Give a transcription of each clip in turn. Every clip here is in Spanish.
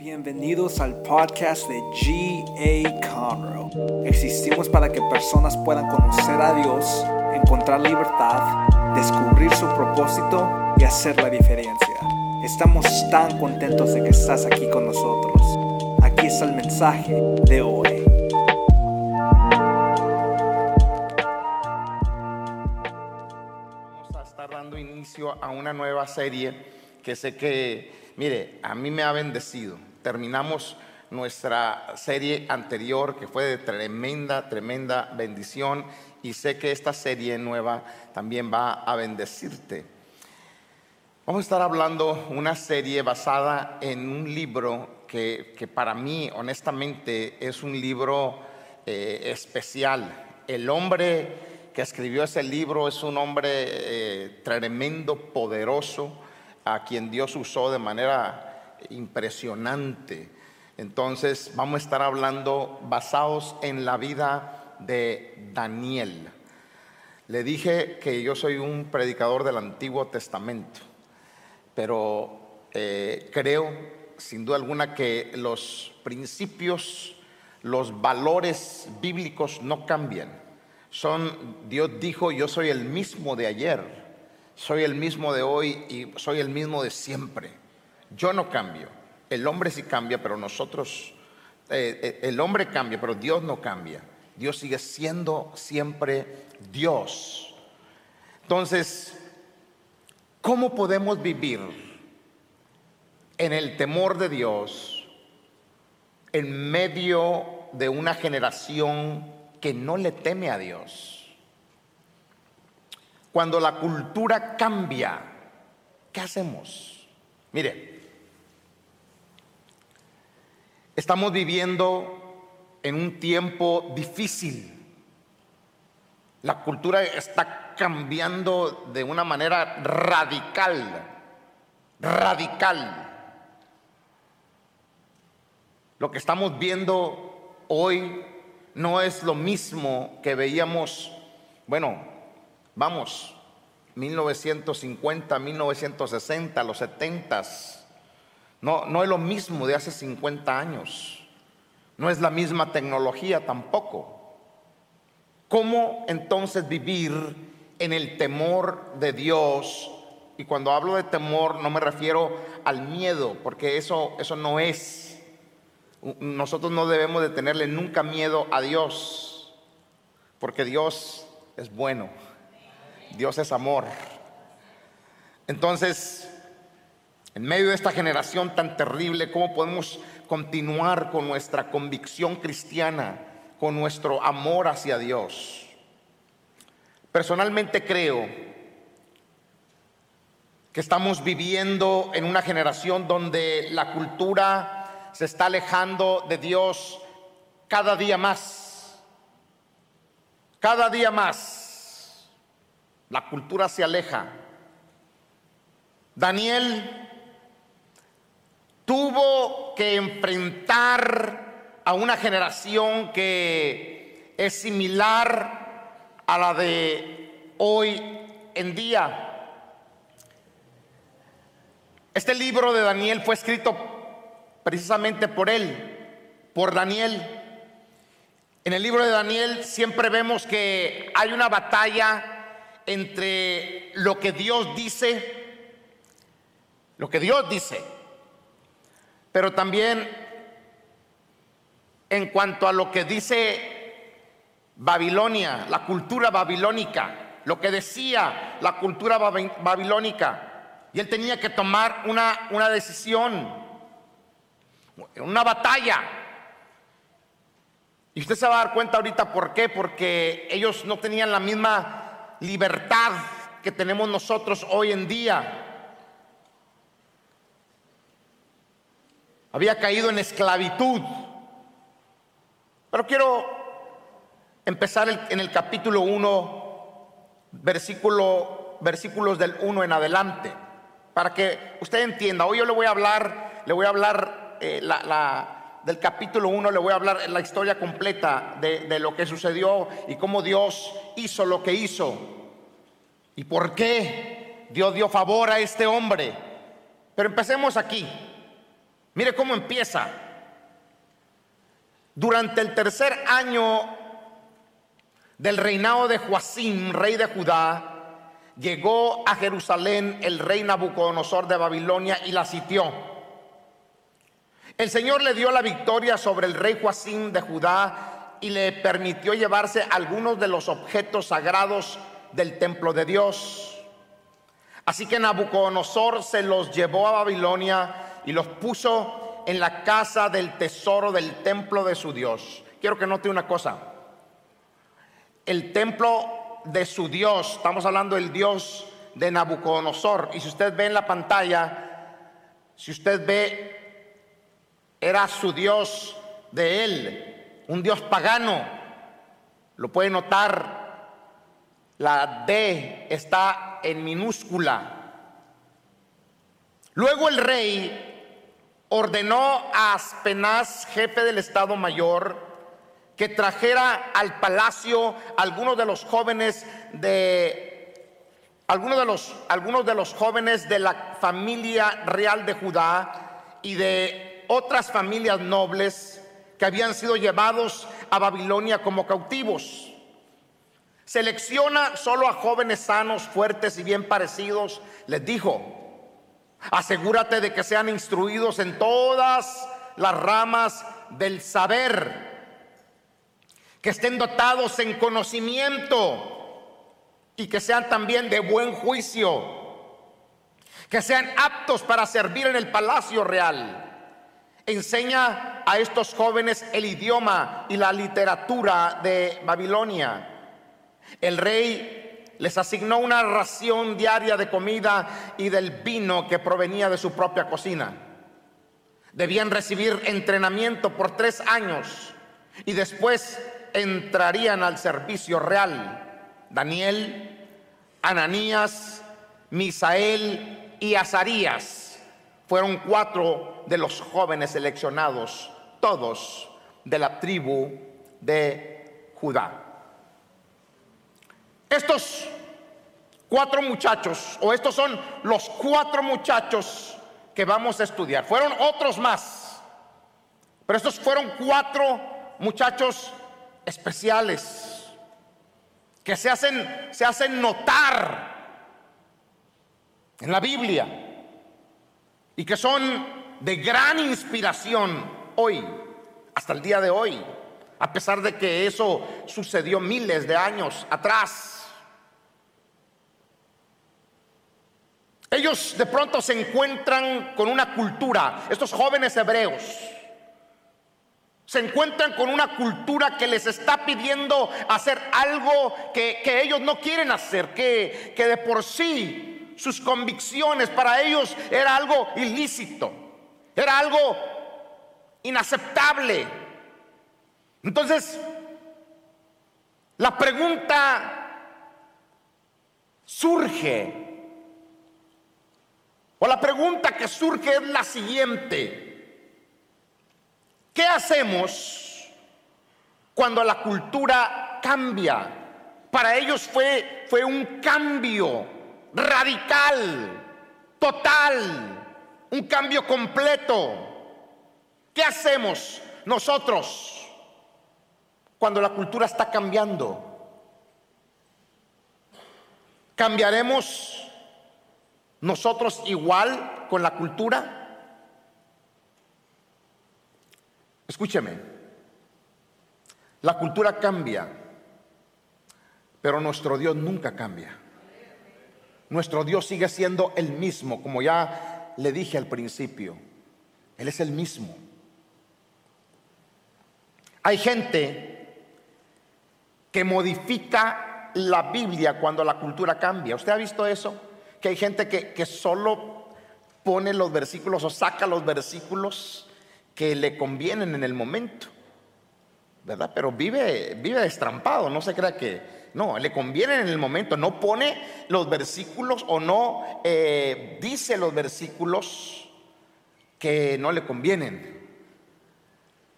Bienvenidos al podcast de G.A. Conroe. Existimos para que personas puedan conocer a Dios, encontrar libertad, descubrir su propósito y hacer la diferencia. Estamos tan contentos de que estás aquí con nosotros. Aquí está el mensaje de hoy. Vamos a estar dando inicio a una nueva serie que sé que, mire, a mí me ha bendecido. Terminamos nuestra serie anterior que fue de tremenda, tremenda bendición y sé que esta serie nueva también va a bendecirte. Vamos a estar hablando una serie basada en un libro que, que para mí honestamente es un libro eh, especial. El hombre que escribió ese libro es un hombre eh, tremendo, poderoso, a quien Dios usó de manera impresionante. Entonces vamos a estar hablando basados en la vida de Daniel. Le dije que yo soy un predicador del Antiguo Testamento, pero eh, creo sin duda alguna que los principios, los valores bíblicos no cambian. Son, Dios dijo, yo soy el mismo de ayer, soy el mismo de hoy y soy el mismo de siempre. Yo no cambio. El hombre sí cambia, pero nosotros, eh, eh, el hombre cambia, pero Dios no cambia. Dios sigue siendo siempre Dios. Entonces, ¿cómo podemos vivir en el temor de Dios en medio de una generación que no le teme a Dios? Cuando la cultura cambia, ¿qué hacemos? Mire, estamos viviendo en un tiempo difícil. La cultura está cambiando de una manera radical, radical. Lo que estamos viendo hoy no es lo mismo que veíamos, bueno, vamos, 1950, 1960, los 70. No, no es lo mismo de hace 50 años. No es la misma tecnología tampoco. ¿Cómo entonces vivir en el temor de Dios? Y cuando hablo de temor no me refiero al miedo, porque eso, eso no es. Nosotros no debemos de tenerle nunca miedo a Dios, porque Dios es bueno, Dios es amor. Entonces, en medio de esta generación tan terrible, ¿cómo podemos continuar con nuestra convicción cristiana, con nuestro amor hacia Dios? Personalmente creo que estamos viviendo en una generación donde la cultura se está alejando de Dios cada día más. Cada día más. La cultura se aleja. Daniel tuvo que enfrentar a una generación que es similar a la de hoy en día. Este libro de Daniel fue escrito precisamente por él, por Daniel. En el libro de Daniel siempre vemos que hay una batalla entre lo que Dios dice, lo que Dios dice, pero también en cuanto a lo que dice Babilonia, la cultura babilónica, lo que decía la cultura babilónica. Y él tenía que tomar una, una decisión una batalla. Y usted se va a dar cuenta ahorita por qué, porque ellos no tenían la misma libertad que tenemos nosotros hoy en día. Había caído en esclavitud. Pero quiero empezar en el capítulo 1, versículo, versículos del 1 en adelante, para que usted entienda. Hoy yo le voy a hablar, le voy a hablar eh, del capítulo 1 le voy a hablar la historia completa de lo que sucedió y cómo Dios hizo lo que hizo y por qué Dios dio favor a este hombre. Pero empecemos aquí. Mire cómo empieza. Durante el tercer año del reinado de Joacim, rey de Judá, llegó a Jerusalén el rey Nabucodonosor de Babilonia y la sitió. El Señor le dio la victoria sobre el rey Joacim de Judá y le permitió llevarse algunos de los objetos sagrados del templo de Dios. Así que Nabucodonosor se los llevó a Babilonia y los puso en la casa del tesoro del templo de su Dios. Quiero que note una cosa. El templo de su Dios. Estamos hablando del Dios de Nabucodonosor. Y si usted ve en la pantalla, si usted ve, era su Dios de él, un Dios pagano. Lo puede notar, la D está en minúscula. Luego el rey ordenó a Aspenaz, jefe del Estado Mayor, que trajera al palacio algunos de los jóvenes de algunos de los algunos de los jóvenes de la familia real de Judá y de otras familias nobles que habían sido llevados a Babilonia como cautivos. Selecciona solo a jóvenes sanos, fuertes y bien parecidos, les dijo. Asegúrate de que sean instruidos en todas las ramas del saber que estén dotados en conocimiento y que sean también de buen juicio, que sean aptos para servir en el palacio real. Enseña a estos jóvenes el idioma y la literatura de Babilonia. El rey les asignó una ración diaria de comida y del vino que provenía de su propia cocina. Debían recibir entrenamiento por tres años y después entrarían al servicio real. Daniel, Ananías, Misael y Azarías fueron cuatro de los jóvenes seleccionados, todos de la tribu de Judá. Estos cuatro muchachos, o estos son los cuatro muchachos que vamos a estudiar. Fueron otros más, pero estos fueron cuatro muchachos especiales que se hacen, se hacen notar en la Biblia y que son de gran inspiración hoy, hasta el día de hoy, a pesar de que eso sucedió miles de años atrás. Ellos de pronto se encuentran con una cultura, estos jóvenes hebreos, se encuentran con una cultura que les está pidiendo hacer algo que, ellos no quieren hacer, que, que de por sí sus convicciones para ellos era algo ilícito, era algo inaceptable. Entonces, la pregunta surge, o la pregunta que surge es la siguiente. ¿Qué hacemos cuando la cultura cambia? Para ellos fue, fue un cambio radical, total, un cambio completo. ¿Qué hacemos nosotros cuando la cultura está cambiando? ¿Cambiaremos nosotros igual con la cultura? Escúcheme, la cultura cambia, pero nuestro Dios nunca cambia. Nuestro Dios sigue siendo el mismo, como ya le dije al principio. Él es el mismo. Hay gente modifica la Biblia cuando la cultura cambia. ¿Usted ha visto eso? Que hay gente que, que solo pone los versículos o saca los versículos que le convienen en el momento, ¿verdad? Pero vive, vive destrampado, no se crea que, no, le conviene en el momento, no pone los versículos o no eh, dice los versículos que no le convienen.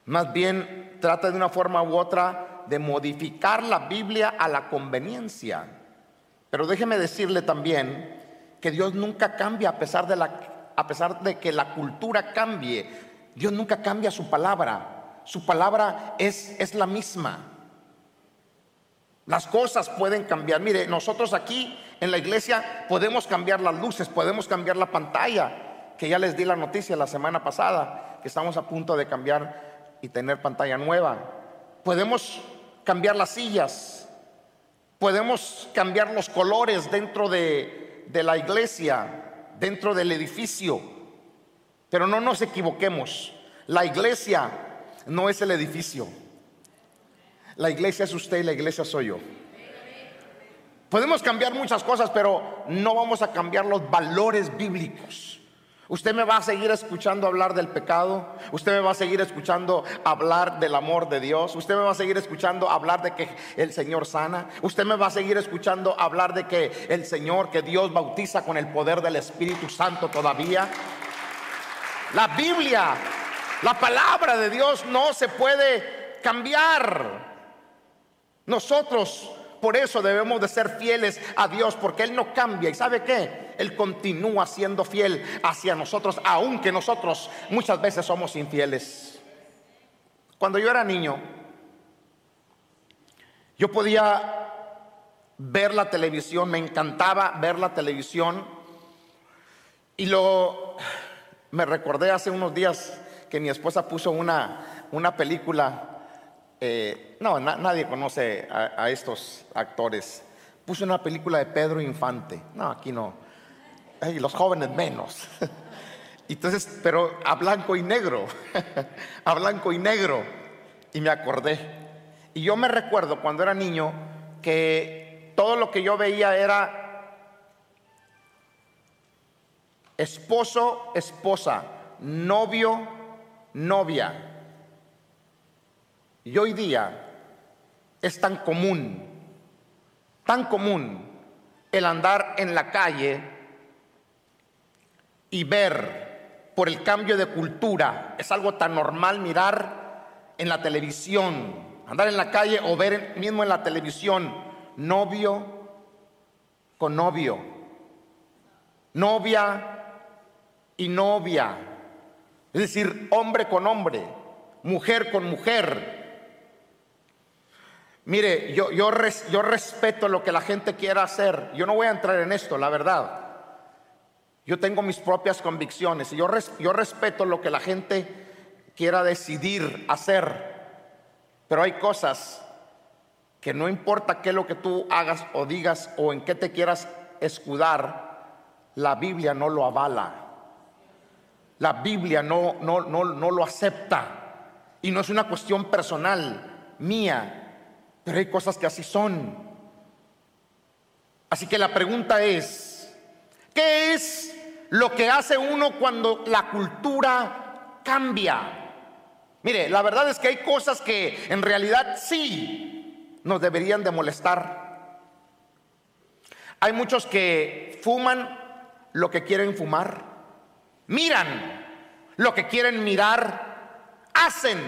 Más bien trata de una forma u otra de modificar la Biblia a la conveniencia. Pero déjeme decirle también que Dios nunca cambia a pesar de la a pesar de que la cultura cambie, Dios nunca cambia su palabra. Su palabra es, es la misma. Las cosas pueden cambiar. Mire, nosotros aquí en la iglesia podemos cambiar las luces, podemos cambiar la pantalla, que ya les di la noticia la semana pasada, que estamos a punto de cambiar y tener pantalla nueva. Podemos cambiar las sillas, podemos cambiar los colores dentro de, de la iglesia, dentro del edificio. Pero no nos equivoquemos, la iglesia no es el edificio. La iglesia es usted y la iglesia soy yo. Podemos cambiar muchas cosas, pero no vamos a cambiar los valores bíblicos. Usted me va a seguir escuchando hablar del pecado. Usted me va a seguir escuchando hablar del amor de Dios. Usted me va a seguir escuchando hablar de que el Señor sana. Usted me va a seguir escuchando hablar de que el Señor, que Dios bautiza con el poder del Espíritu Santo todavía. La Biblia, la palabra de Dios no se puede cambiar. Nosotros por eso debemos de ser fieles a Dios, porque Él no cambia. ¿Y sabe qué? Él continúa siendo fiel hacia nosotros, aunque nosotros muchas veces somos infieles. Cuando yo era niño, yo podía ver la televisión, me encantaba ver la televisión. Y lo me recordé hace unos días que mi esposa puso una, una película eh, no, nadie conoce a, estos actores. Puse una película de Pedro Infante. No, aquí no. Y los jóvenes menos. Entonces, pero a blanco y negro. a blanco y negro. Y me acordé. Y yo me recuerdo cuando era niño que todo lo que yo veía era esposo, esposa, novio, novia y hoy día es tan común, tan común el andar en la calle y ver por el cambio de cultura. Es algo tan normal mirar en la televisión, andar en la calle o ver mismo en la televisión. Novio con novio, novia y novia, es decir, hombre con hombre, mujer con mujer Mire, yo, yo, yo respeto lo que la gente quiera hacer. Yo no voy a entrar en esto, la verdad. Yo tengo mis propias convicciones y yo, yo respeto lo que la gente quiera decidir hacer. Pero hay cosas que no importa qué es lo que tú hagas o digas o en qué te quieras escudar, la Biblia no lo avala. La Biblia no, no, no, no lo acepta. Y no es una cuestión personal mía, pero hay cosas que así son. Así que la pregunta es, ¿qué es lo que hace uno cuando la cultura cambia? Mire, la verdad es que hay cosas que en realidad sí nos deberían de molestar. Hay muchos que fuman lo que quieren fumar, miran lo que quieren mirar, hacen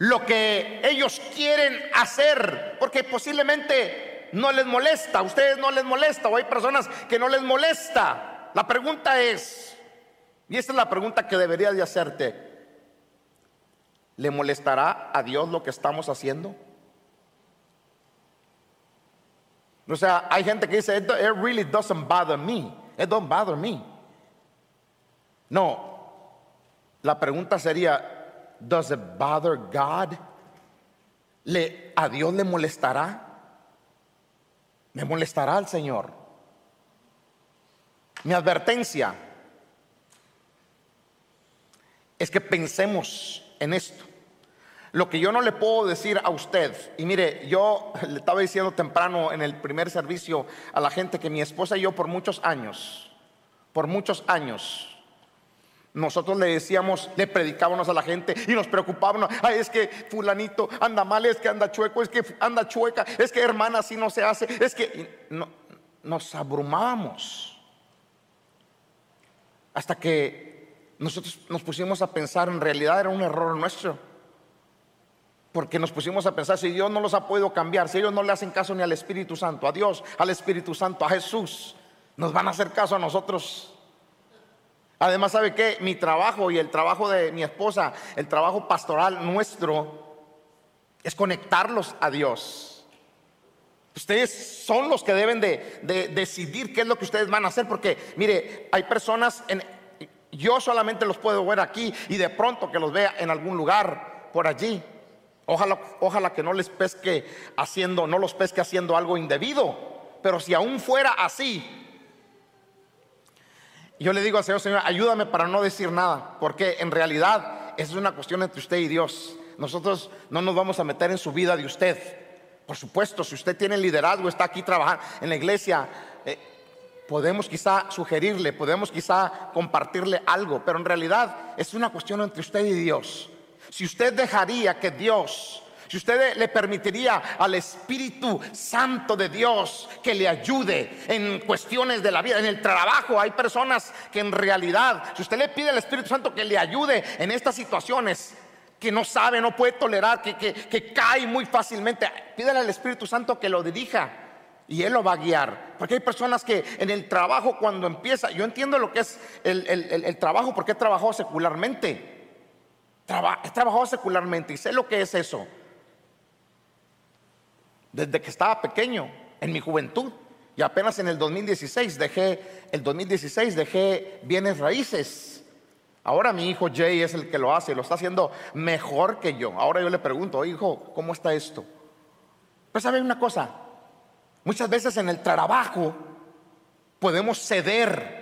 lo que ellos quieren hacer, porque posiblemente no les molesta, a ustedes no les molesta, o hay personas que no les molesta. La pregunta es, y esta es la pregunta que debería de hacerte, ¿le molestará a Dios lo que estamos haciendo? O sea, hay gente que dice, it really doesn't bother me, it don't bother me. No, la pregunta sería, Does it bother God? ¿Le, ¿A Dios le molestará? ¿Me molestará al Señor? Mi advertencia es que pensemos en esto. Lo que yo no le puedo decir a usted, y mire, yo le estaba diciendo temprano en el primer servicio a la gente que mi esposa y yo por muchos años, por muchos años, nosotros le decíamos, le predicábamos a la gente y nos preocupábamos. Ay, es que fulanito anda mal, es que anda chueco, es que anda chueca, es que hermana así no se hace, es que nos abrumábamos. Hasta que nosotros nos pusimos a pensar, en realidad era un error nuestro. Porque nos pusimos a pensar, si Dios no los ha podido cambiar, si ellos no le hacen caso ni al Espíritu Santo, a Dios, al Espíritu Santo, a Jesús, nos van a hacer caso a nosotros. Además, ¿sabe qué? Mi trabajo y el trabajo de mi esposa, el trabajo pastoral nuestro, es conectarlos a Dios. Ustedes son los que deben de, decidir qué es lo que ustedes van a hacer, porque mire, hay personas, en, yo solamente los puedo ver aquí y de pronto que los vea en algún lugar por allí. Ojalá, ojalá que no les pesque haciendo, no los pesque haciendo algo indebido. Pero si aún fuera así, yo le digo al Señor, Señor, ayúdame para no decir nada, porque en realidad es una cuestión entre usted y Dios. Nosotros no nos vamos a meter en su vida de usted. Por supuesto, si usted tiene liderazgo, está aquí trabajando en la iglesia, eh, podemos quizá sugerirle, podemos quizá compartirle algo, pero en realidad es una cuestión entre usted y Dios. Si usted dejaría que Dios, si usted le permitiría al Espíritu Santo de Dios que le ayude en cuestiones de la vida, en el trabajo, hay personas que en realidad, si usted le pide al Espíritu Santo que le ayude en estas situaciones, que no sabe, no puede tolerar, que, que, cae muy fácilmente, pídele al Espíritu Santo que lo dirija y Él lo va a guiar. Porque hay personas que en el trabajo cuando empieza, yo entiendo lo que es el, trabajo porque he trabajado secularmente. he trabajado secularmente y sé lo que es eso. Desde que estaba pequeño, en mi juventud. Y apenas en el 2016 dejé, el 2016 dejé bienes raíces. Ahora mi hijo Jay es el que lo hace, lo está haciendo mejor que yo. Ahora yo le pregunto, hijo, ¿cómo está esto? Pues sabe una cosa, Muchas veces en el trabajo podemos ceder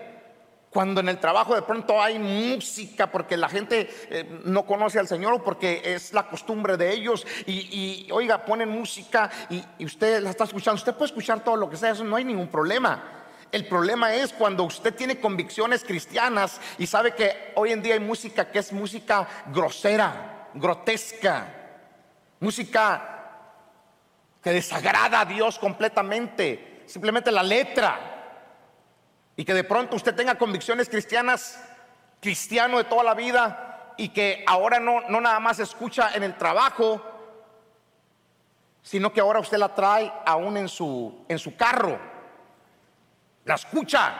cuando en el trabajo de pronto hay música porque la gente eh, no conoce al Señor o porque es la costumbre de ellos y, oiga, ponen música y, y, usted la está escuchando. Usted puede escuchar todo lo que sea, eso no hay ningún problema. El problema es cuando usted tiene convicciones cristianas y sabe que hoy en día hay música que es música grosera, grotesca, música que desagrada a Dios completamente, simplemente la letra. Y que de pronto usted tenga convicciones cristianas, cristiano de toda la vida, y que ahora no, no nada más escucha en el trabajo, sino que ahora usted la trae aún en su, en su carro. La escucha.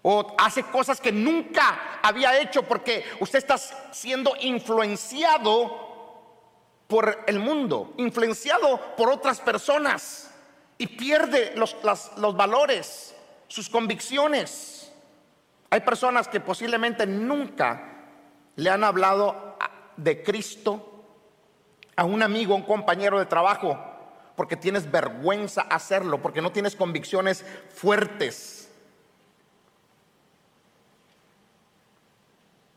O hace cosas que nunca había hecho porque usted está siendo influenciado por el mundo, influenciado por otras personas y pierde los, los valores, sus convicciones. Hay personas que posiblemente nunca le han hablado de Cristo a un amigo, un compañero de trabajo, porque tienes vergüenza hacerlo, porque no tienes convicciones fuertes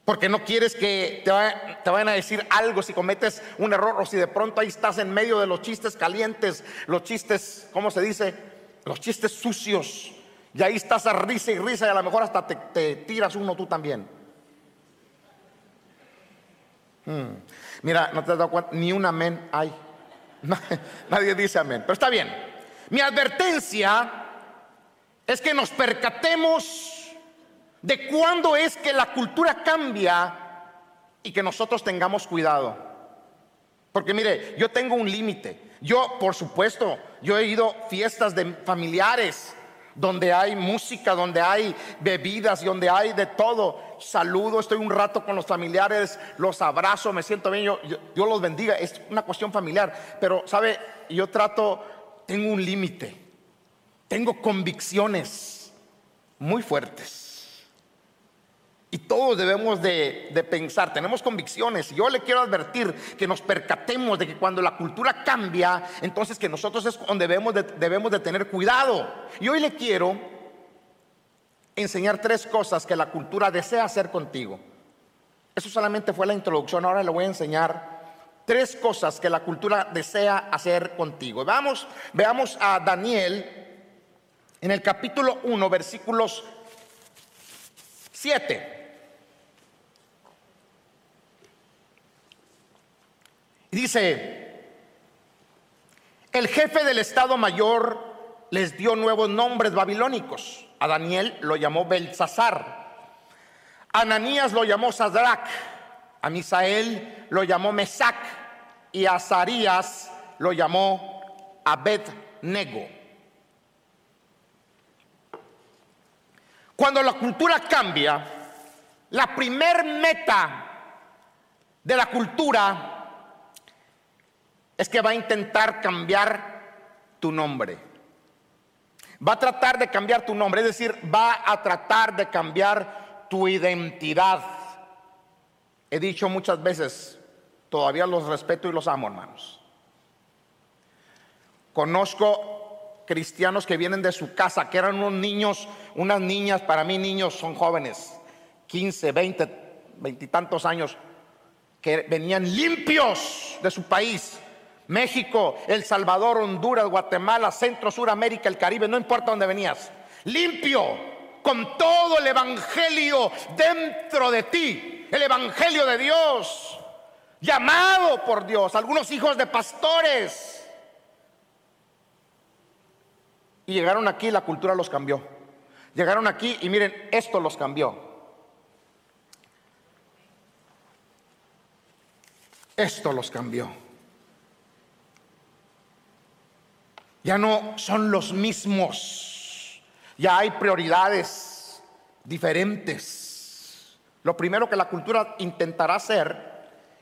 Porque no quieres que te, vayan a decir algo si cometes un error o si de pronto ahí estás en medio de los chistes calientes, los chistes, ¿cómo se dice? Los chistes sucios. Y ahí estás a risa y risa y a lo mejor hasta te, tiras uno tú también. Hmm. Mira, no te has dado cuenta, ni un amén hay. Nadie dice amén, pero está bien. Mi advertencia es que nos percatemos de cuándo es que la cultura cambia y que nosotros tengamos cuidado. Porque mire, yo tengo un límite. Yo, por supuesto, yo he ido fiestas de familiares donde hay música, donde hay bebidas donde hay de todo. Saludo, estoy un rato con los familiares, los abrazo, me siento bien, yo, yo los bendiga, es una cuestión familiar. Pero, ¿sabe? Yo trato, tengo un límite, tengo convicciones muy fuertes. Y todos debemos de, pensar, tenemos convicciones. Yo le quiero advertir que nos percatemos de que cuando la cultura cambia, entonces que nosotros es donde debemos de, debemos de tener cuidado. Y hoy le quiero enseñar tres cosas que la cultura desea hacer contigo. Eso solamente fue la introducción, ahora le voy a enseñar tres cosas que la cultura desea hacer contigo. Vamos, veamos a Daniel en el capítulo 1, versículos 7. Dice, el jefe del Estado Mayor les dio nuevos nombres babilónicos. A Daniel lo llamó Belsasar. Ananías lo llamó Sadrach. A Misael lo llamó Mesac. Y a Azarías lo llamó Abednego. Cuando la cultura cambia, la primer meta de la cultura es que va a intentar cambiar tu nombre. Va a tratar de cambiar tu nombre, es decir, va a tratar de cambiar tu identidad. He dicho muchas veces, todavía los respeto y los amo, hermanos. Conozco cristianos que vienen de su casa, que eran unos niños, unas niñas, para mí niños son jóvenes, 15, 20, veintitantos años, que venían limpios de su país. México, El Salvador, Honduras, Guatemala, Centro, Suramérica, el Caribe, no importa dónde venías. Limpio, con todo el Evangelio dentro de ti, el Evangelio de Dios, llamado por Dios, algunos hijos de pastores. Y llegaron aquí, la cultura los cambió. Llegaron aquí y miren, esto los cambió. Esto los cambió. Ya no son los mismos. Ya hay prioridades diferentes. Lo primero que la cultura intentará hacer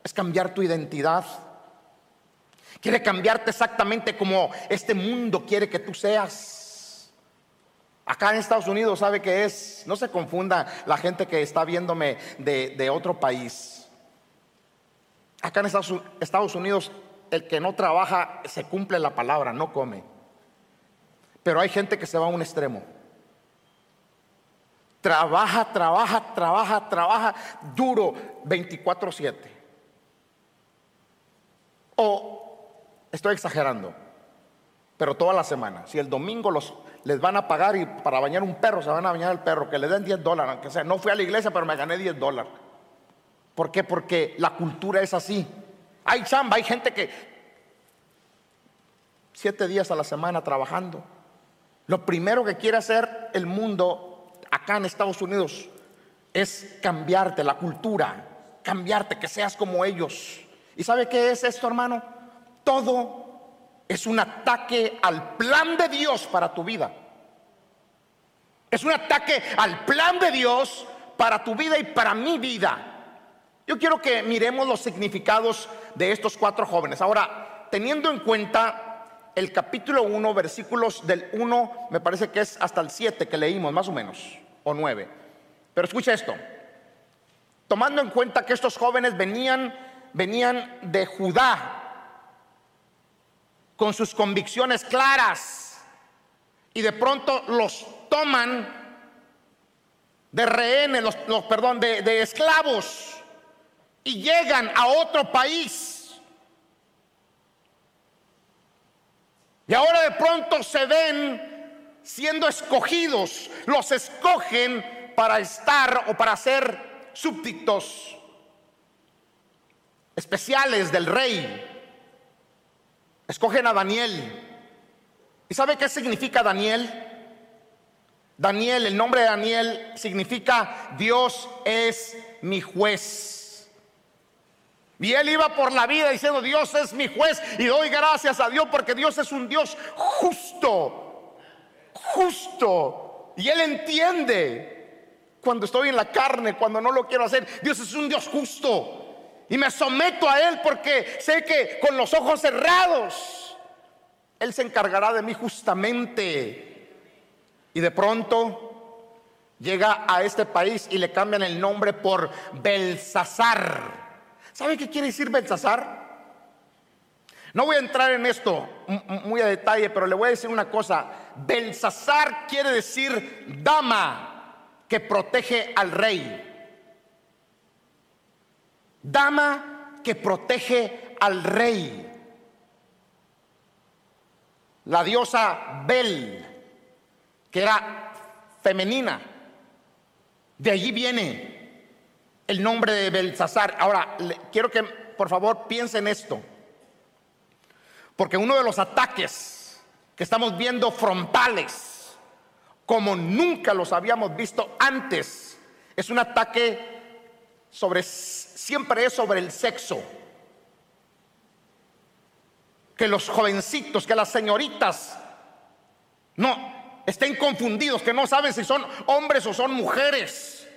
es cambiar tu identidad. Quiere cambiarte exactamente como este mundo quiere que tú seas. Acá en Estados Unidos sabe que es, no se confunda la gente que está viéndome de, otro país. Acá en Estados Unidos, el que no trabaja se cumple la palabra, no come. Pero hay gente que se va a un extremo. Trabaja, trabaja, trabaja, trabaja duro 24/7. O estoy exagerando, pero toda la semana. Si el domingo los, les van a pagar y para bañar un perro, se van a bañar el perro, que le den 10 dólares, aunque sea. No fui a la iglesia, pero me gané 10 dólares. ¿Por qué? Porque la cultura es así. Hay chamba, hay gente que siete días a la semana trabajando. Lo primero que quiere hacer el mundo acá en Estados Unidos es cambiarte la cultura, cambiarte, que seas como ellos. ¿Y sabe qué es esto, hermano? Todo es un ataque al plan de Dios para tu vida. Es un ataque al plan de Dios para tu vida y para mi vida. Yo quiero que miremos los significados de estos cuatro jóvenes. Ahora, teniendo en cuenta el capítulo 1, versículos del 1, me parece que es hasta el 7 que leímos, más o menos, o 9. Pero escucha esto. Tomando en cuenta que estos jóvenes venían, venían de Judá, con sus convicciones claras, y de pronto los toman de rehenes, los, perdón, de, de esclavos y llegan a otro país. Y ahora de pronto se ven siendo escogidos, los escogen para estar o para ser súbditos especiales del rey. Escogen a Daniel. ¿Y sabe qué significa Daniel? Daniel, el nombre de Daniel significa Dios es mi juez. Y él iba por la vida diciendo, Dios es mi juez y doy gracias a Dios porque Dios es un Dios justo, justo. Y él entiende cuando estoy en la carne, cuando no lo quiero hacer. Dios es un Dios justo. Y me someto a Él porque sé que con los ojos cerrados, Él se encargará de mí justamente. Y de pronto llega a este país y le cambian el nombre por Belsasar. ¿Sabe qué quiere decir Belsasar? No voy a entrar en esto muy a detalle, pero le voy a decir una cosa. Belsasar quiere decir dama que protege al rey. Dama que protege al rey. La diosa Bel, que era femenina. De allí viene el nombre de Belsasar. Ahora, quiero que por favor piensen esto. Porque uno de los ataques que estamos viendo frontales, como nunca los habíamos visto antes, es un ataque sobre, siempre es sobre el sexo. Que los jovencitos, que las señoritas, no, estén confundidos, que no saben si son hombres o son mujeres.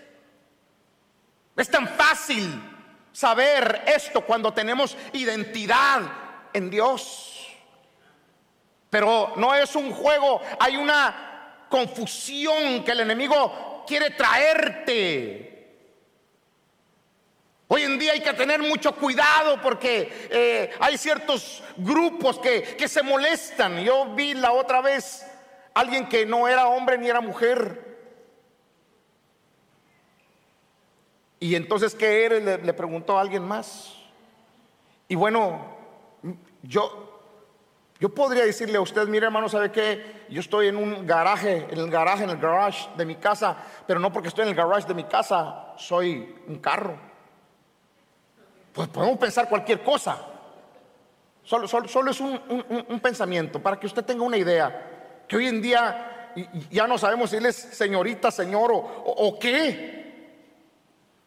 Es tan fácil saber esto cuando tenemos identidad en Dios. Pero no es un juego, hay una confusión que el enemigo quiere traerte. Hoy en día hay que tener mucho cuidado porque eh, hay ciertos grupos que, que se molestan. Yo vi la otra vez alguien que no era hombre ni era mujer. Y entonces, ¿qué eres? Le, preguntó a alguien más. Y bueno, yo, yo podría decirle a usted, mire hermano, ¿sabe qué? Yo estoy en un garaje, en el garaje, en el garage de mi casa, pero no porque estoy en el garage de mi casa, soy un carro. Pues podemos pensar cualquier cosa. Solo, solo, es un, pensamiento para que usted tenga una idea. Que hoy en día ya no sabemos si él es señorita, señor o qué.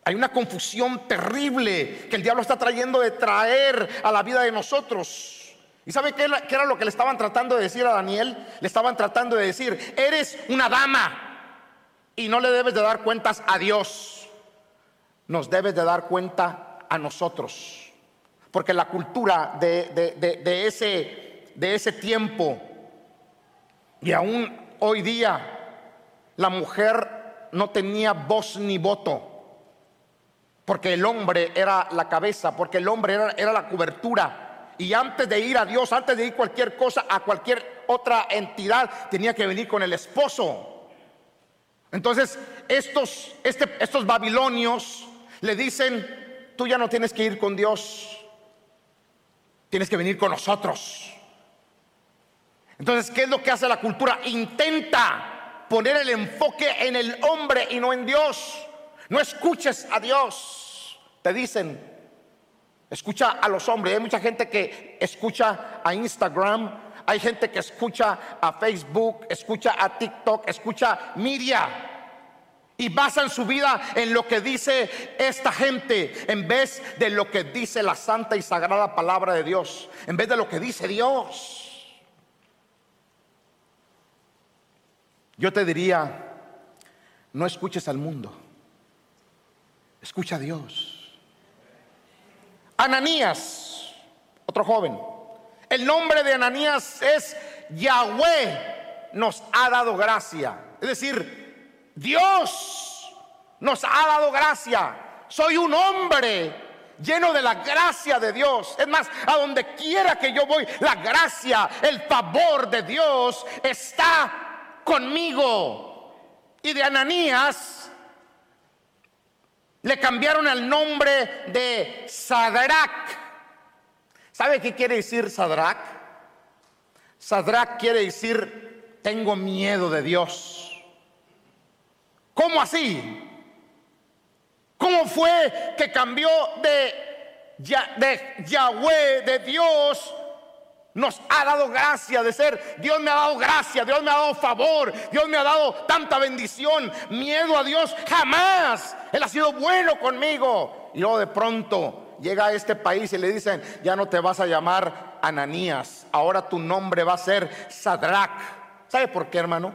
Hay una confusión terrible que el diablo está trayendo de traer a la vida de nosotros. ¿Y sabe qué era lo que le estaban tratando de decir a Daniel? Le estaban tratando de decir, eres una dama y no le debes de dar cuentas a Dios. Nos debes de dar cuenta a nosotros. Porque la cultura de, de ese, de ese tiempo y aún hoy día la mujer no tenía voz ni voto porque el hombre era la cabeza, porque el hombre era, la cobertura. Y antes de ir a Dios, antes de ir cualquier cosa, a cualquier otra entidad, tenía que venir con el esposo. Entonces, estos, este, estos babilonios le dicen, tú ya no tienes que ir con Dios, tienes que venir con nosotros. Entonces, ¿qué es lo que hace la cultura? Intenta poner el enfoque en el hombre y no en Dios. No escuches a Dios. Te dicen, escucha a los hombres. Hay mucha gente que escucha a Instagram, hay gente que escucha a Facebook, escucha a TikTok, escucha media. Y basan su vida en lo que dice esta gente en vez de lo que dice la santa y sagrada palabra de Dios. En vez de lo que dice Dios. Yo te diría, no escuches al mundo. Escucha a Dios. Ananías, otro joven. El nombre de Ananías es Yahweh nos ha dado gracia. Es decir, Dios nos ha dado gracia. Soy un hombre lleno de la gracia de Dios. Es más, a donde quiera que yo voy, la gracia, el favor de Dios está conmigo. Y de Ananías le cambiaron el nombre de Sadrach. ¿Sabe qué quiere decir Sadrach? Sadrach quiere decir tengo miedo de Dios. ¿Cómo así? ¿Cómo fue que cambió de, de Yahweh, de Dios, nos ha dado gracia de ser. Dios me ha dado gracia, Dios me ha dado favor, Dios me ha dado tanta bendición. Miedo a Dios jamás. Él ha sido bueno conmigo. Y luego de pronto llega a este país y le dicen, ya no te vas a llamar Ananías, ahora tu nombre va a ser Sadrach. ¿Sabe por qué, hermano?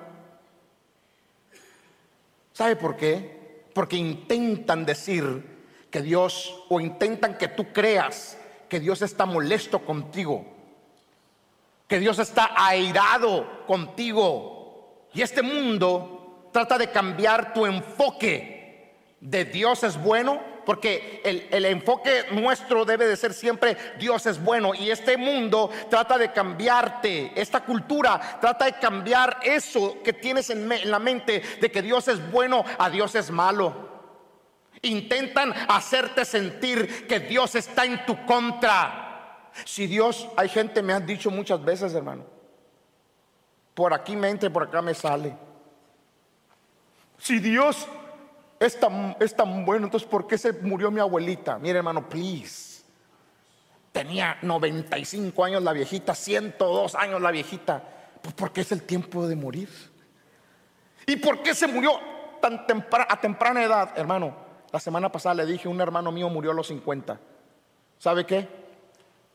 ¿Sabe por qué? Porque intentan decir que Dios, o intentan que tú creas que Dios está molesto contigo que Dios está airado contigo. Y este mundo trata de cambiar tu enfoque de Dios es bueno, porque el, el, enfoque nuestro debe de ser siempre Dios es bueno. Y este mundo trata de cambiarte, esta cultura trata de cambiar eso que tienes en, en la mente de que Dios es bueno a Dios es malo. Intentan hacerte sentir que Dios está en tu contra. Si Dios, hay gente, me han dicho muchas veces, hermano, por aquí me entra por acá me sale. Si Dios es tan, es tan bueno, entonces ¿por qué se murió mi abuelita? Mire, hermano, please. Tenía 95 años la viejita, 102 años la viejita. Pues porque es el tiempo de morir. ¿Y por qué se murió tan a temprana edad, hermano? La semana pasada le dije, un hermano mío murió a los 50. ¿Sabe qué?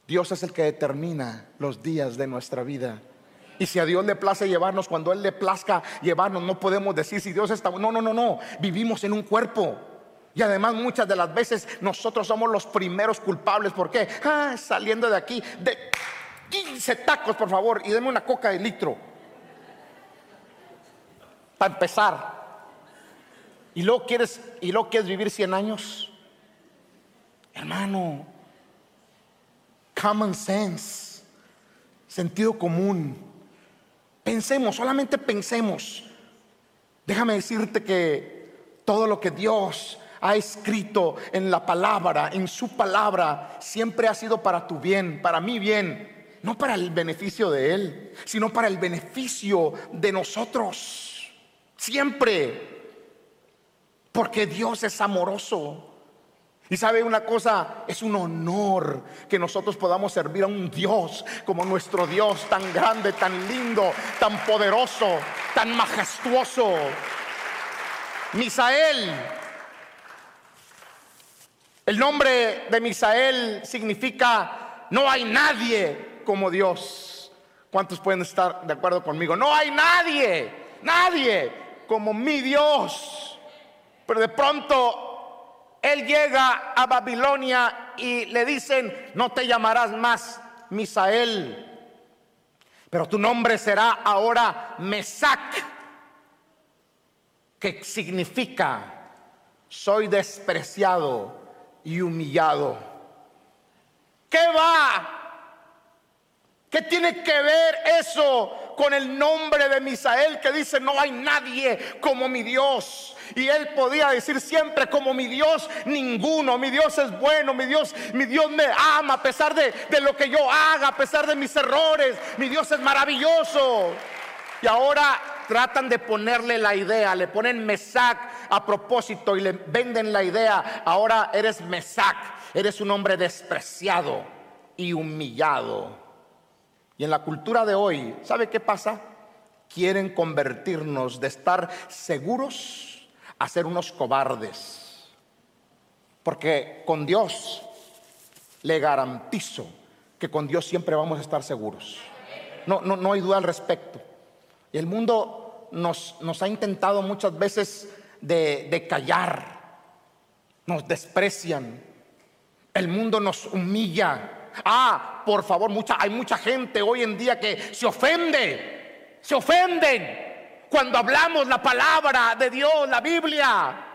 Dios es el que determina los días de nuestra vida. Y si a Dios le place llevarnos, cuando Él le plazca llevarnos, no podemos decir si Dios está... No, no, no, no. Vivimos en un cuerpo. Y además muchas de las veces nosotros somos los primeros culpables. ¿Por qué? Ah, saliendo de aquí, de 15 tacos, por favor, y denme una coca de litro. Para empezar. ¿Y luego quieres, y luego quieres vivir 100 años? Hermano, common sense, sentido común. Pensemos, solamente pensemos. Déjame decirte que todo lo que Dios ha escrito en la palabra, en su palabra, siempre ha sido para tu bien, para mi bien, no para el beneficio de Él, sino para el beneficio de nosotros. Siempre. Porque Dios es amoroso. Y sabe una cosa, es un honor que nosotros podamos servir a un Dios como nuestro Dios, tan grande, tan lindo, tan poderoso, tan majestuoso. Misael, el nombre de Misael significa no hay nadie como Dios. ¿Cuántos pueden estar de acuerdo conmigo? No hay nadie, nadie como mi Dios. Pero de pronto él llega a Babilonia y le dicen, no te llamarás más Misael, pero tu nombre será ahora Mesac, que significa soy despreciado y humillado. ¿Qué va? ¿Qué tiene que ver eso con el nombre de Misael que dice no hay nadie como mi Dios? Y él podía decir siempre como mi Dios, ninguno, mi Dios es bueno, mi Dios, mi Dios me ama a pesar de, de lo que yo haga, a pesar de mis errores, mi Dios es maravilloso. Y ahora tratan de ponerle la idea, le ponen Mesac a propósito y le venden la idea, ahora eres Mesac, eres un hombre despreciado y humillado. Y en la cultura de hoy, ¿sabe qué pasa? Quieren convertirnos de estar seguros a ser unos cobardes. Porque con Dios le garantizo que con Dios siempre vamos a estar seguros. No, no, no hay duda al respecto. Y el mundo nos, nos ha intentado muchas veces de, de callar, nos desprecian, el mundo nos humilla. Ah, por favor, mucha, hay mucha gente hoy en día que se ofende, se ofenden cuando hablamos la palabra de Dios, la Biblia.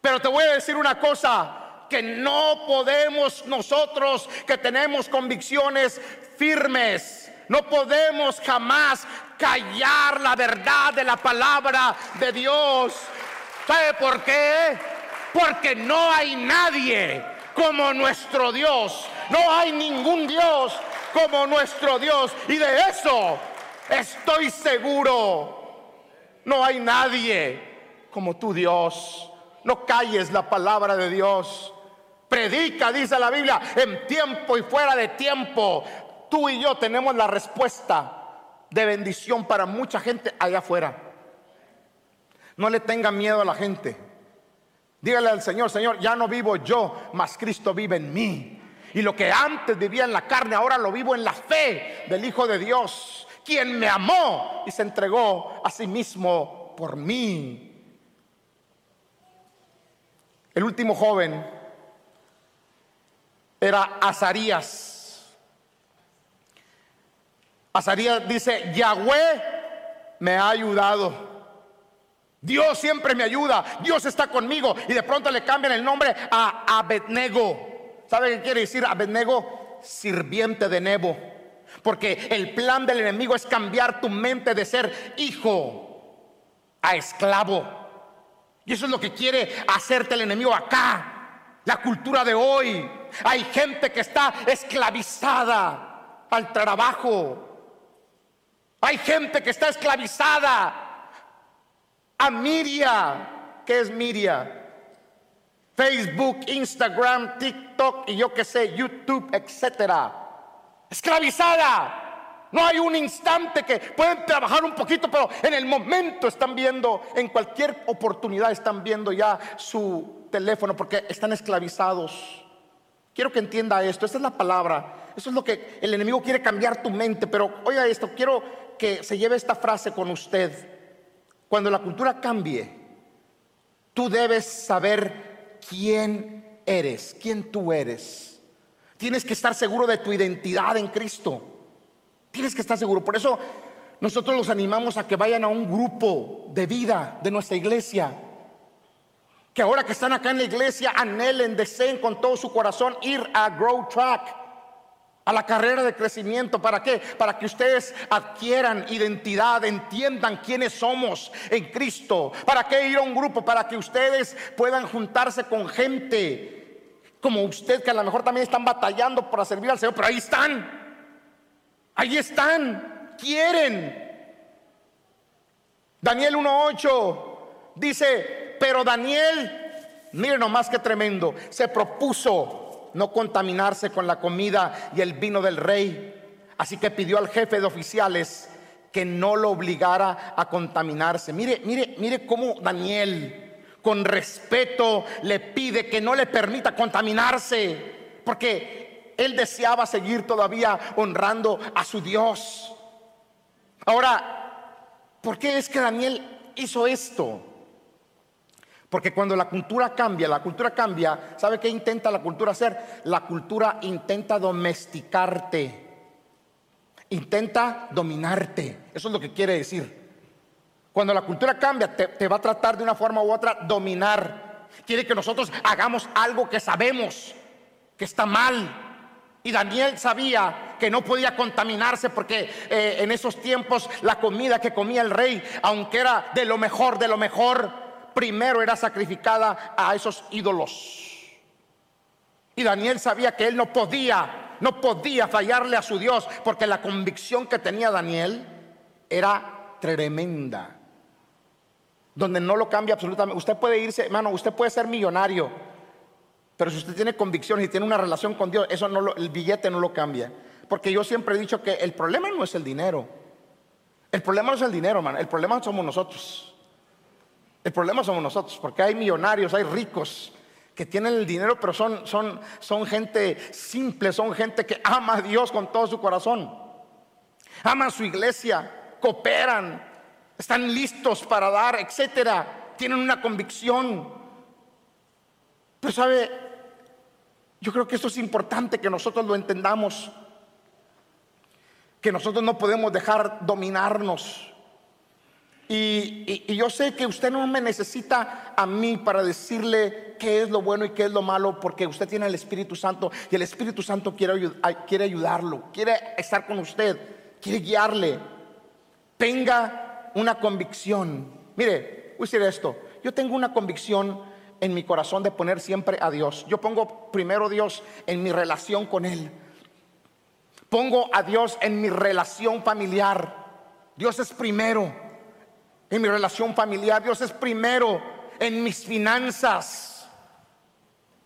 Pero te voy a decir una cosa, que no podemos nosotros que tenemos convicciones firmes, no podemos jamás callar la verdad de la palabra de Dios. ¿Sabe por qué? Porque no hay nadie como nuestro Dios. No hay ningún Dios como nuestro Dios. Y de eso estoy seguro. No hay nadie como tú, Dios. No calles la palabra de Dios. Predica, dice la Biblia, en tiempo y fuera de tiempo. Tú y yo tenemos la respuesta de bendición para mucha gente allá afuera. No le tenga miedo a la gente. Dígale al Señor, Señor, ya no vivo yo, mas Cristo vive en mí. Y lo que antes vivía en la carne, ahora lo vivo en la fe del Hijo de Dios quien me amó y se entregó a sí mismo por mí. El último joven era Azarías. Azarías dice, Yahweh me ha ayudado. Dios siempre me ayuda, Dios está conmigo. Y de pronto le cambian el nombre a Abednego. ¿Sabe qué quiere decir Abednego? Sirviente de Nebo. Porque el plan del enemigo es cambiar tu mente de ser hijo a esclavo. Y eso es lo que quiere hacerte el enemigo acá. La cultura de hoy. Hay gente que está esclavizada al trabajo. Hay gente que está esclavizada a Miria. ¿Qué es Miria? Facebook, Instagram, TikTok y yo qué sé, YouTube, etcétera esclavizada. No hay un instante que pueden trabajar un poquito, pero en el momento están viendo, en cualquier oportunidad están viendo ya su teléfono porque están esclavizados. Quiero que entienda esto, esta es la palabra, eso es lo que el enemigo quiere cambiar tu mente, pero oiga esto, quiero que se lleve esta frase con usted. Cuando la cultura cambie, tú debes saber quién eres, quién tú eres. Tienes que estar seguro de tu identidad en Cristo. Tienes que estar seguro. Por eso nosotros los animamos a que vayan a un grupo de vida de nuestra iglesia. Que ahora que están acá en la iglesia anhelen, deseen con todo su corazón ir a Grow Track, a la carrera de crecimiento. ¿Para qué? Para que ustedes adquieran identidad, entiendan quiénes somos en Cristo. ¿Para qué ir a un grupo? Para que ustedes puedan juntarse con gente como usted, que a lo mejor también están batallando para servir al Señor, pero ahí están. Ahí están quieren. Daniel 1.8 dice, pero Daniel, miren nomás que tremendo, se propuso no contaminarse con la comida y el vino del rey. Así que pidió al jefe de oficiales que no lo obligara a contaminarse. Mire, mire, mire cómo Daniel con respeto le pide que no le permita contaminarse, porque él deseaba seguir todavía honrando a su Dios. Ahora, ¿por qué es que Daniel hizo esto? Porque cuando la cultura cambia, la cultura cambia, ¿sabe qué intenta la cultura hacer? La cultura intenta domesticarte, intenta dominarte. Eso es lo que quiere decir. Cuando la cultura cambia, te, va a tratar de una forma u otra dominar. Quiere que nosotros hagamos algo que sabemos que está mal, y Daniel sabía que no podía contaminarse porque eh, en esos tiempos la comida que comía el rey, aunque era de lo mejor, de lo mejor, primero era sacrificada a esos ídolos. Y Daniel sabía que él no podía, no podía fallarle a su Dios porque la convicción que tenía Daniel era tremenda. Donde no lo cambia absolutamente. Usted puede irse, hermano, usted puede ser millonario pero si usted tiene convicciones y tiene una relación con Dios, eso no el billete no lo cambia. Porque yo siempre he dicho que el problema no es el dinero. El problema no es el dinero, hermano. El problema somos nosotros. El problema somos nosotros. Porque hay millonarios, hay ricos que tienen el dinero, pero son, son, son gente simple, son gente que ama a Dios con todo su corazón. Aman su iglesia, cooperan, están listos para dar, etcétera. Tienen una convicción. Pero sabe, yo creo que esto es importante que nosotros lo entendamos, que nosotros no podemos dejar dominarnos. Y, yo sé que usted no me necesita a mí para decirle qué es lo bueno y qué es lo malo, porque usted tiene el Espíritu Santo y el Espíritu Santo quiere, quiere ayudarlo, quiere estar con usted, quiere guiarle. Tenga una convicción. Mire, voy a decir esto, yo tengo una convicción en mi corazón de poner siempre a Dios. Yo pongo primero Dios en mi relación con Él. Pongo a Dios en mi relación familiar. Dios es primero en mi relación familiar. Dios es primero en mis finanzas.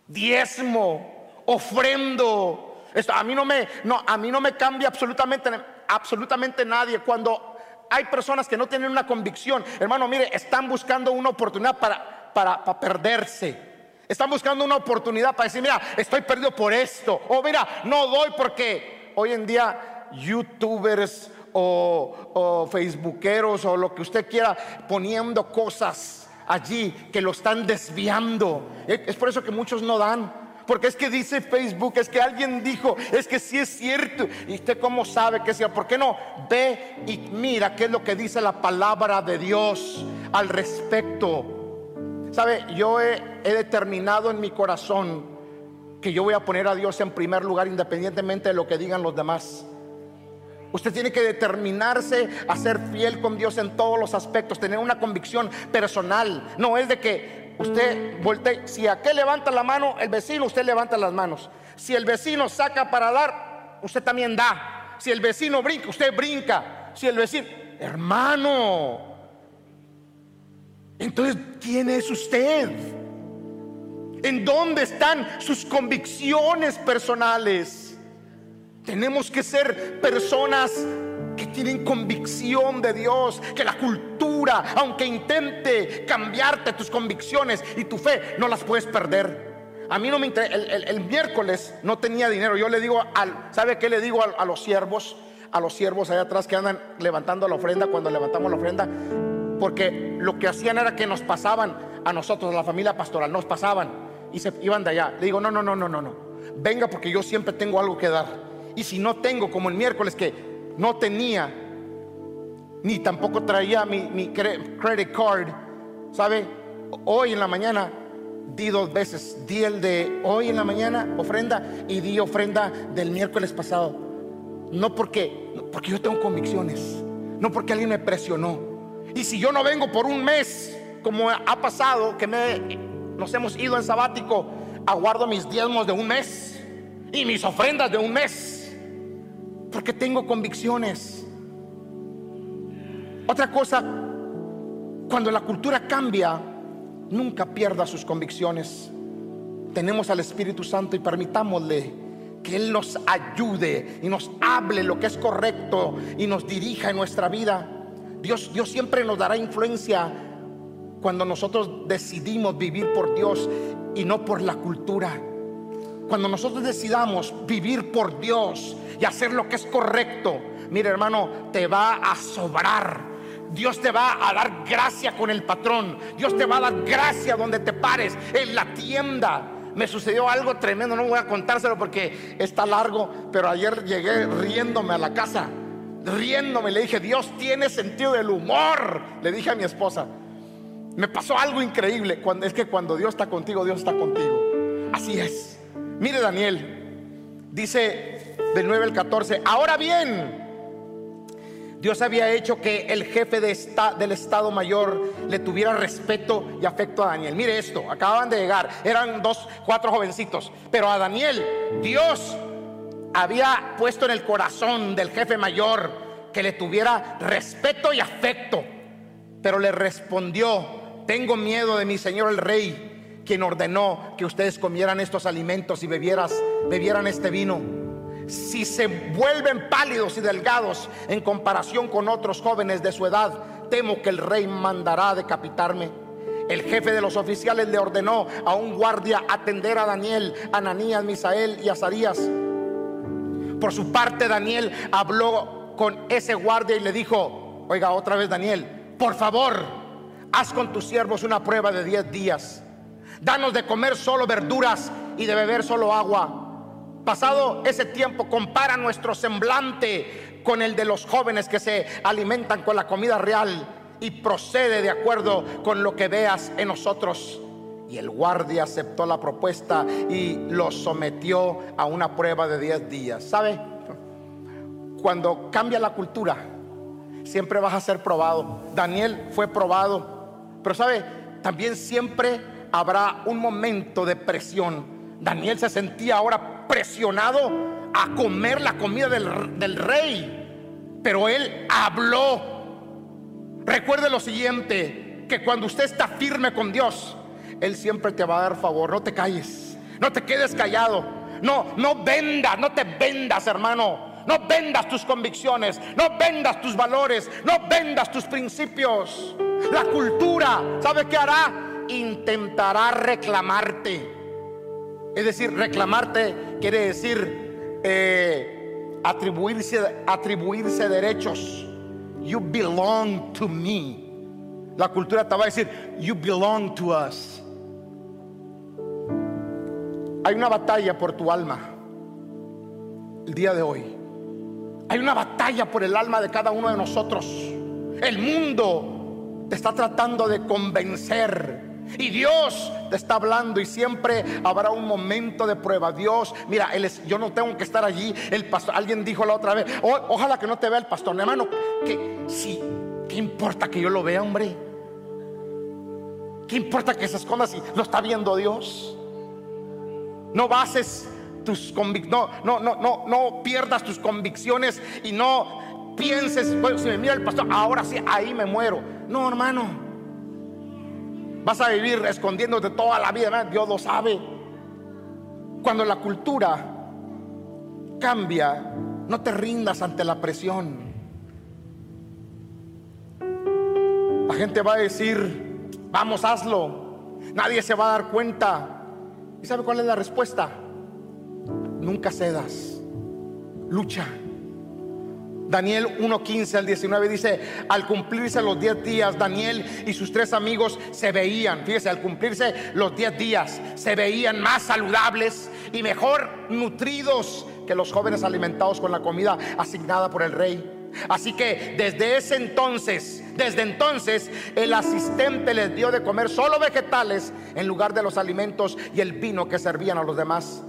Diezmo, ofrendo. Esto, a mí no me, no, a mí no me cambia absolutamente, absolutamente nadie cuando hay personas que no tienen una convicción. Hermano, mire, están buscando una oportunidad para para, perderse. Están buscando una oportunidad para decir, mira, estoy perdido por esto. O mira, no doy porque hoy en día youtubers o, o facebookeros o lo que usted quiera poniendo cosas allí que lo están desviando. Es por eso que muchos no dan. Porque es que dice Facebook, es que alguien dijo, es que sí es cierto. ¿Y usted cómo sabe que sea? ¿Por qué no? Ve y mira qué es lo que dice la palabra de Dios al respecto. Sabe, yo he, determinado en mi corazón que yo voy a poner a Dios en primer lugar independientemente de lo que digan los demás. Usted tiene que determinarse a ser fiel con Dios en todos los aspectos, tener una convicción personal. No es de que usted voltee, si aquel levanta la mano, el vecino, usted levanta las manos. Si el vecino saca para dar, usted también da. Si el vecino brinca, usted brinca. Si el vecino, hermano, entonces, ¿quién es usted? ¿En dónde están sus convicciones personales? Tenemos que ser personas que tienen convicción de Dios, que la cultura, aunque intente cambiarte tus convicciones y tu fe, no las puedes perder. A mí no me interesa, el, miércoles no tenía dinero, yo le digo al, ¿sabe qué le digo a, a los siervos? a los siervos allá atrás que andan levantando la ofrenda cuando levantamos la ofrenda, porque lo que hacían era que nos pasaban a nosotros, a la familia pastoral, nos pasaban y se iban de allá. Le digo, no, no, no, no, no, no. Venga porque yo siempre tengo algo que dar. Y si no tengo, como el miércoles que no tenía, ni tampoco traía mi, credit card, ¿sabe? Hoy en la mañana di dos veces. Di el de hoy en la mañana, ofrenda, y di ofrenda del miércoles pasado. No porque, porque yo tengo convicciones, no porque alguien me presionó. Y si yo no vengo por un mes, como ha pasado, que me, nos hemos ido en sabático, aguardo mis diezmos de un mes y mis ofrendas de un mes, porque tengo convicciones. Otra cosa, cuando la cultura cambia, nunca pierda sus convicciones. Tenemos al Espíritu Santo y permitámosle que Él nos ayude y nos hable lo que es correcto y nos dirija en nuestra vida. Dios, Dios siempre nos dará influencia cuando nosotros decidimos vivir por Dios y no por la cultura. Cuando nosotros decidamos vivir por Dios y hacer lo que es correcto, mire hermano, te va a sobrar Dios te va a dar gracia con el patrón. Dios te va a dar gracia donde te pares, en la tienda. Me sucedió algo tremendo, no voy a contárselo porque está largo, pero ayer llegué riéndome a la casa, riéndome, le dije, Dios tiene sentido del humor, le dije a mi esposa. Me pasó algo increíble, es que cuando Dios está contigo, Dios está contigo. Así es. Mire Daniel, dice del 9 al 14, ahora bien, Dios había hecho que el jefe de del Estado Mayor le tuviera respeto y afecto a Daniel. Mire esto, acababan de llegar, eran dos, cuatro jovencitos, pero a Daniel Dios había puesto en el corazón del jefe mayor que le tuviera respeto y afecto, pero le respondió, tengo miedo de mi Señor el Rey, quien ordenó que ustedes comieran estos alimentos y bebieras, bebieran este vino si se vuelven pálidos y delgados en comparación con otros jóvenes de su edad, temo que el rey mandará decapitarme. El jefe de los oficiales le ordenó a un guardia atender a Daniel, Ananías, Misael y Azarías. Por su parte, Daniel habló con ese guardia y le dijo: Oiga, otra vez, Daniel, por favor, haz con tus siervos una prueba de 10 días. Danos de comer solo verduras y de beber solo agua Pasado ese tiempo, compara nuestro semblante con el de los jóvenes que se alimentan con la comida real y procede de acuerdo con lo que veas en nosotros. Y el guardia aceptó la propuesta y lo sometió a una prueba de 10 días. ¿Sabe? Cuando cambia la cultura, siempre vas a ser probado. Daniel fue probado. Pero ¿sabe? También siempre habrá un momento de presión. Daniel se sentía ahora presionado a comer la comida del, rey, pero él habló. Recuerde lo siguiente, que cuando usted está firme con Dios, Él siempre te va a dar favor. No te calles, no te quedes callado. No, no vendas, no te vendas, hermano. No vendas tus convicciones, no vendas tus valores, no vendas tus principios. La cultura, ¿sabe qué hará? Intentará reclamarte. Es decir, reclamarte quiere decir eh, atribuirse, atribuirse derechos. You belong to me. La cultura te va a decir, you belong to us. Hay una batalla por tu alma el día de hoy. Hay una batalla por el alma de cada uno de nosotros. El mundo te está tratando de convencer y Dios te está hablando y siempre habrá un momento de prueba. Dios, mira, yo no tengo que estar allí. El pastor, alguien dijo la otra vez, ojalá que no te vea el pastor, hermano. Que sí, ¿qué importa que yo lo vea, hombre? ¿Qué importa que se esconda si lo está viendo Dios? No bases tus convicciones, no, no, no, no, pierdas tus convicciones y no pienses, bueno, si me mira el pastor, ahora sí, ahí me muero. No, hermano. Vas a vivir escondiéndote toda la vida. Dios lo sabe. Cuando la cultura cambia, no te rindas ante la presión. La gente va a decir, vamos, hazlo. Nadie se va a dar cuenta. ¿Y sabe cuál es la respuesta? Nunca cedas. Lucha. Daniel 1.15 al 19 dice, al cumplirse los 10 días, Daniel y sus tres amigos se veían, fíjese, al cumplirse los 10 días, se veían más saludables y mejor nutridos que los jóvenes alimentados con la comida asignada por el rey. Así que desde ese entonces, desde entonces, el asistente les dio de comer solo vegetales en lugar de los alimentos y el vino que servían a los demás.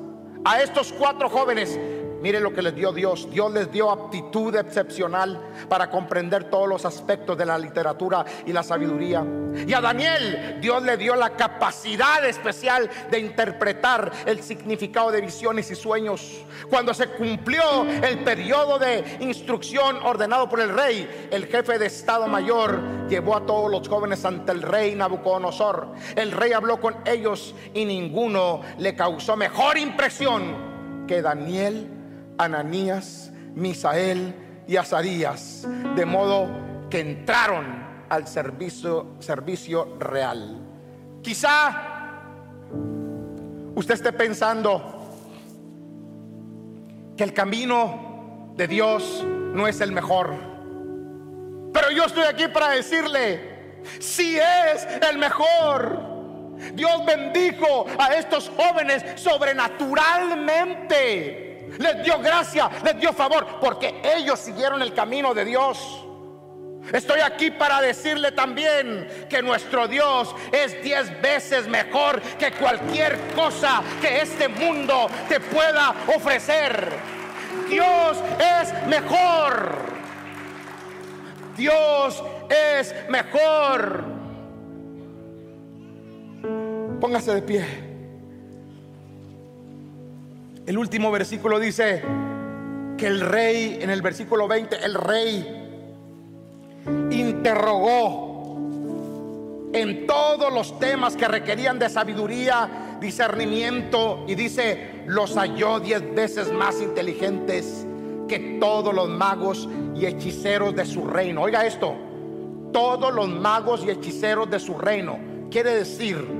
A estos cuatro jóvenes Mire lo que les dio Dios. Dios les dio aptitud excepcional para comprender todos los aspectos de la literatura y la sabiduría. Y a Daniel Dios le dio la capacidad especial de interpretar el significado de visiones y sueños. Cuando se cumplió el periodo de instrucción ordenado por el rey, el jefe de Estado Mayor llevó a todos los jóvenes ante el rey Nabucodonosor. El rey habló con ellos y ninguno le causó mejor impresión que Daniel Ananías, Misael y Azarías, de modo que entraron al servicio, servicio real. Quizá usted esté pensando que el camino de Dios no es el mejor. Pero yo estoy aquí para decirle, si es el mejor. Dios bendijo a estos jóvenes sobrenaturalmente les dio gracia, les dio favor, porque ellos siguieron el camino de Dios. Estoy aquí para decirle también que nuestro Dios es diez veces mejor que cualquier cosa que este mundo te pueda ofrecer. Dios es mejor. Dios es mejor. Póngase de pie. El último versículo dice que el rey, en el versículo 20, el rey interrogó en todos los temas que requerían de sabiduría, discernimiento, y dice, los halló diez veces más inteligentes que todos los magos y hechiceros de su reino. Oiga esto, todos los magos y hechiceros de su reino. Quiere decir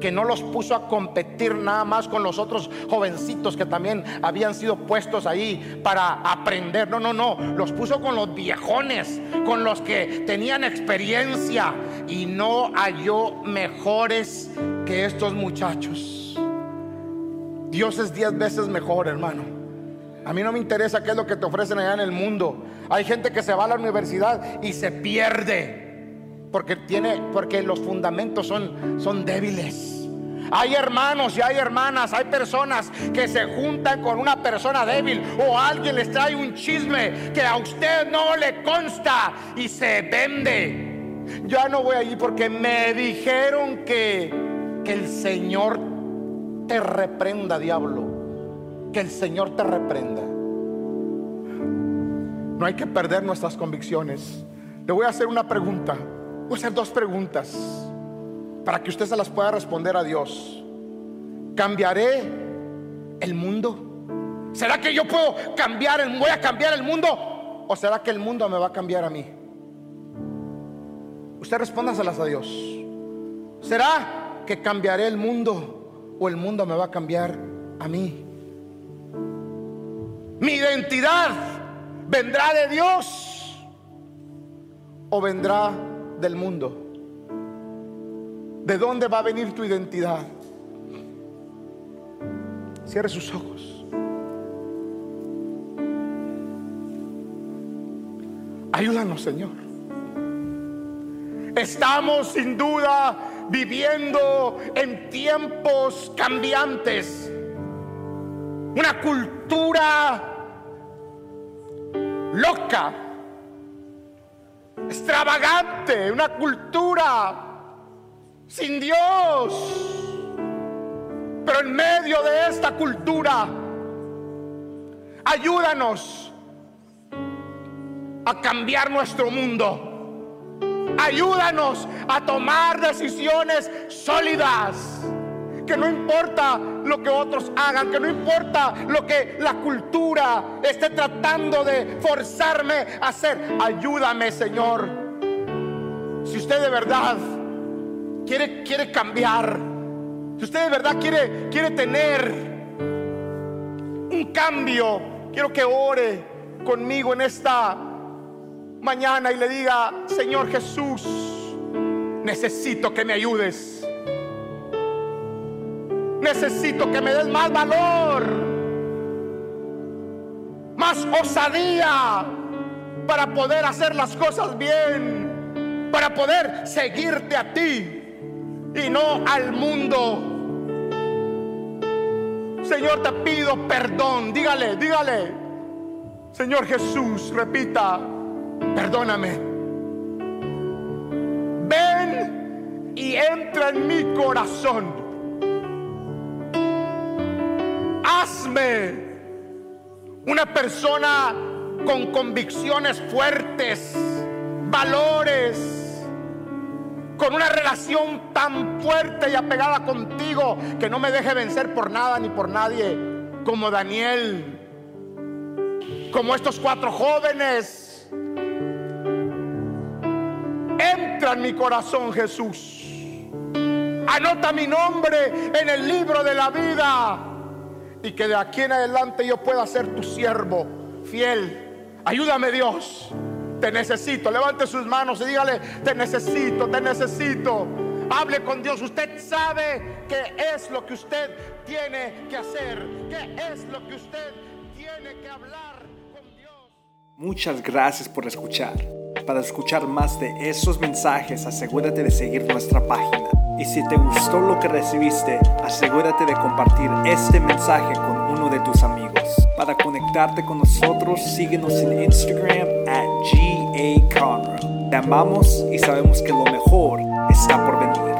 que no los puso a competir nada más con los otros jovencitos que también habían sido puestos ahí para aprender. No, no, no. Los puso con los viejones, con los que tenían experiencia y no halló mejores que estos muchachos. Dios es diez veces mejor, hermano. A mí no me interesa qué es lo que te ofrecen allá en el mundo. Hay gente que se va a la universidad y se pierde porque tiene porque los fundamentos son son débiles. Hay hermanos y hay hermanas, hay personas que se juntan con una persona débil o alguien les trae un chisme que a usted no le consta y se vende. Ya no voy allí porque me dijeron que, que el Señor te reprenda, diablo. Que el Señor te reprenda. No hay que perder nuestras convicciones. Le voy a hacer una pregunta. Voy a hacer dos preguntas para que usted se las pueda responder a Dios. ¿Cambiaré el mundo? ¿Será que yo puedo cambiar, el, voy a cambiar el mundo? ¿O será que el mundo me va a cambiar a mí? Usted respóndaselas a Dios. ¿Será que cambiaré el mundo o el mundo me va a cambiar a mí? Mi identidad vendrá de Dios o vendrá del mundo. ¿De dónde va a venir tu identidad? Cierre sus ojos. Ayúdanos, Señor. Estamos sin duda viviendo en tiempos cambiantes. Una cultura loca extravagante, una cultura sin Dios. Pero en medio de esta cultura, ayúdanos a cambiar nuestro mundo. Ayúdanos a tomar decisiones sólidas que no importa lo que otros hagan, que no importa lo que la cultura esté tratando de forzarme a hacer. Ayúdame, Señor. Si usted de verdad quiere, quiere cambiar, si usted de verdad quiere, quiere tener un cambio, quiero que ore conmigo en esta mañana y le diga, Señor Jesús, necesito que me ayudes. Necesito que me des más valor, más osadía para poder hacer las cosas bien, para poder seguirte a ti y no al mundo. Señor, te pido perdón. Dígale, dígale. Señor Jesús, repita, perdóname. Ven y entra en mi corazón. Hazme una persona con convicciones fuertes, valores con una relación tan fuerte y apegada contigo que no me deje vencer por nada ni por nadie, como Daniel, como estos cuatro jóvenes. Entra en mi corazón, Jesús. Anota mi nombre en el libro de la vida y que de aquí en adelante yo pueda ser tu siervo fiel. Ayúdame Dios te necesito. Levante sus manos y dígale, te necesito, te necesito. Hable con Dios. Usted sabe qué es lo que usted tiene que hacer. ¿Qué es lo que usted tiene que hablar? Muchas gracias por escuchar. Para escuchar más de esos mensajes, asegúrate de seguir nuestra página. Y si te gustó lo que recibiste, asegúrate de compartir este mensaje con uno de tus amigos. Para conectarte con nosotros, síguenos en Instagram at GA Te amamos y sabemos que lo mejor está por venir.